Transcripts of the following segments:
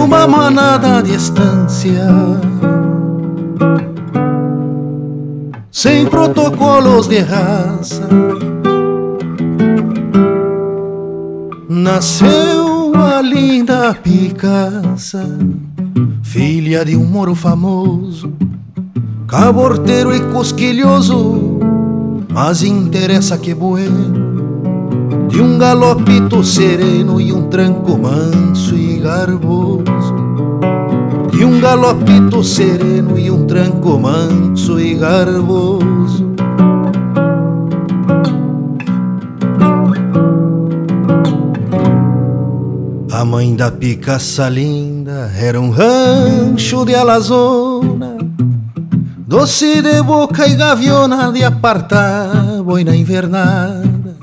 uma manada à distância. Sem protocolos de raça, nasceu a linda Picaça, filha de um moro famoso, caborteiro e cosquilhoso, mas interessa que bueno de um galopito sereno e um tranco manso e garboso. De um galopito sereno e um tranco manso e garboso. A mãe da picaça linda era um rancho de alazona, doce de boca e gaviona de apartar boina invernada.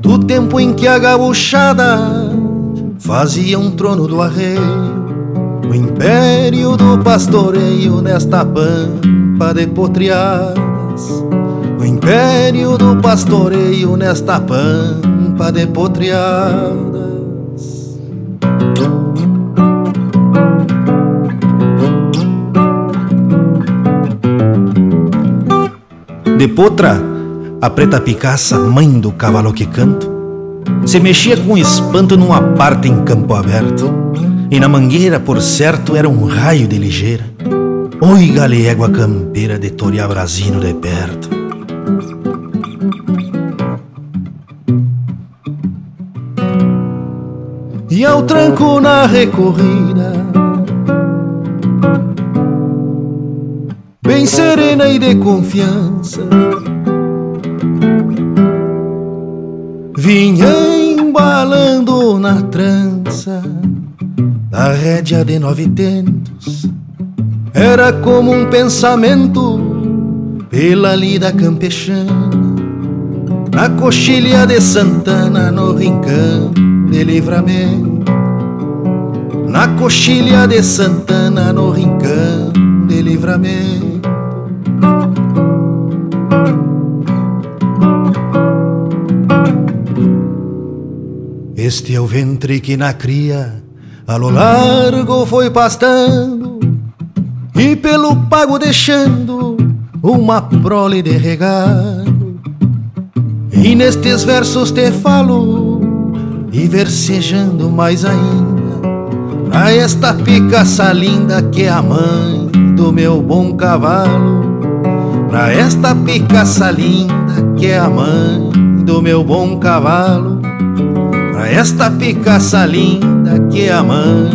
Do tempo em que a gabuchada fazia um trono do arreio, o império do pastoreio nesta pampa de potriadas, o império do pastoreio nesta pampa de potriadas. De potra a preta Picaça, mãe do cavalo que canto, se mexia com espanto numa parte em campo aberto, e na mangueira, por certo, era um raio de ligeira. Oi, galégua campeira de torear brasino de perto. E ao tranco na recorrida, bem serena e de confiança vinha embalando na trança da rédea de nove tentos. Era como um pensamento pela lida campechana, na coxilha de Santana, no rincão de livramento. Na coxilha de Santana, no rincão de livramento. Este é o ventre que na cria a lo largo foi pastando e pelo pago deixando uma prole de regalo. E nestes versos te falo e versejando mais ainda pra esta picaça linda que é a mãe do meu bom cavalo. Pra esta picaça linda que é a mãe do meu bom cavalo esta picaça linda que é a mãe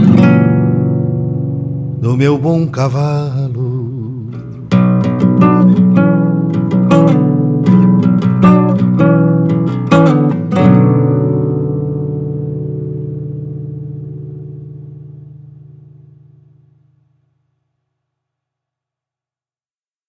do meu bom cavalo.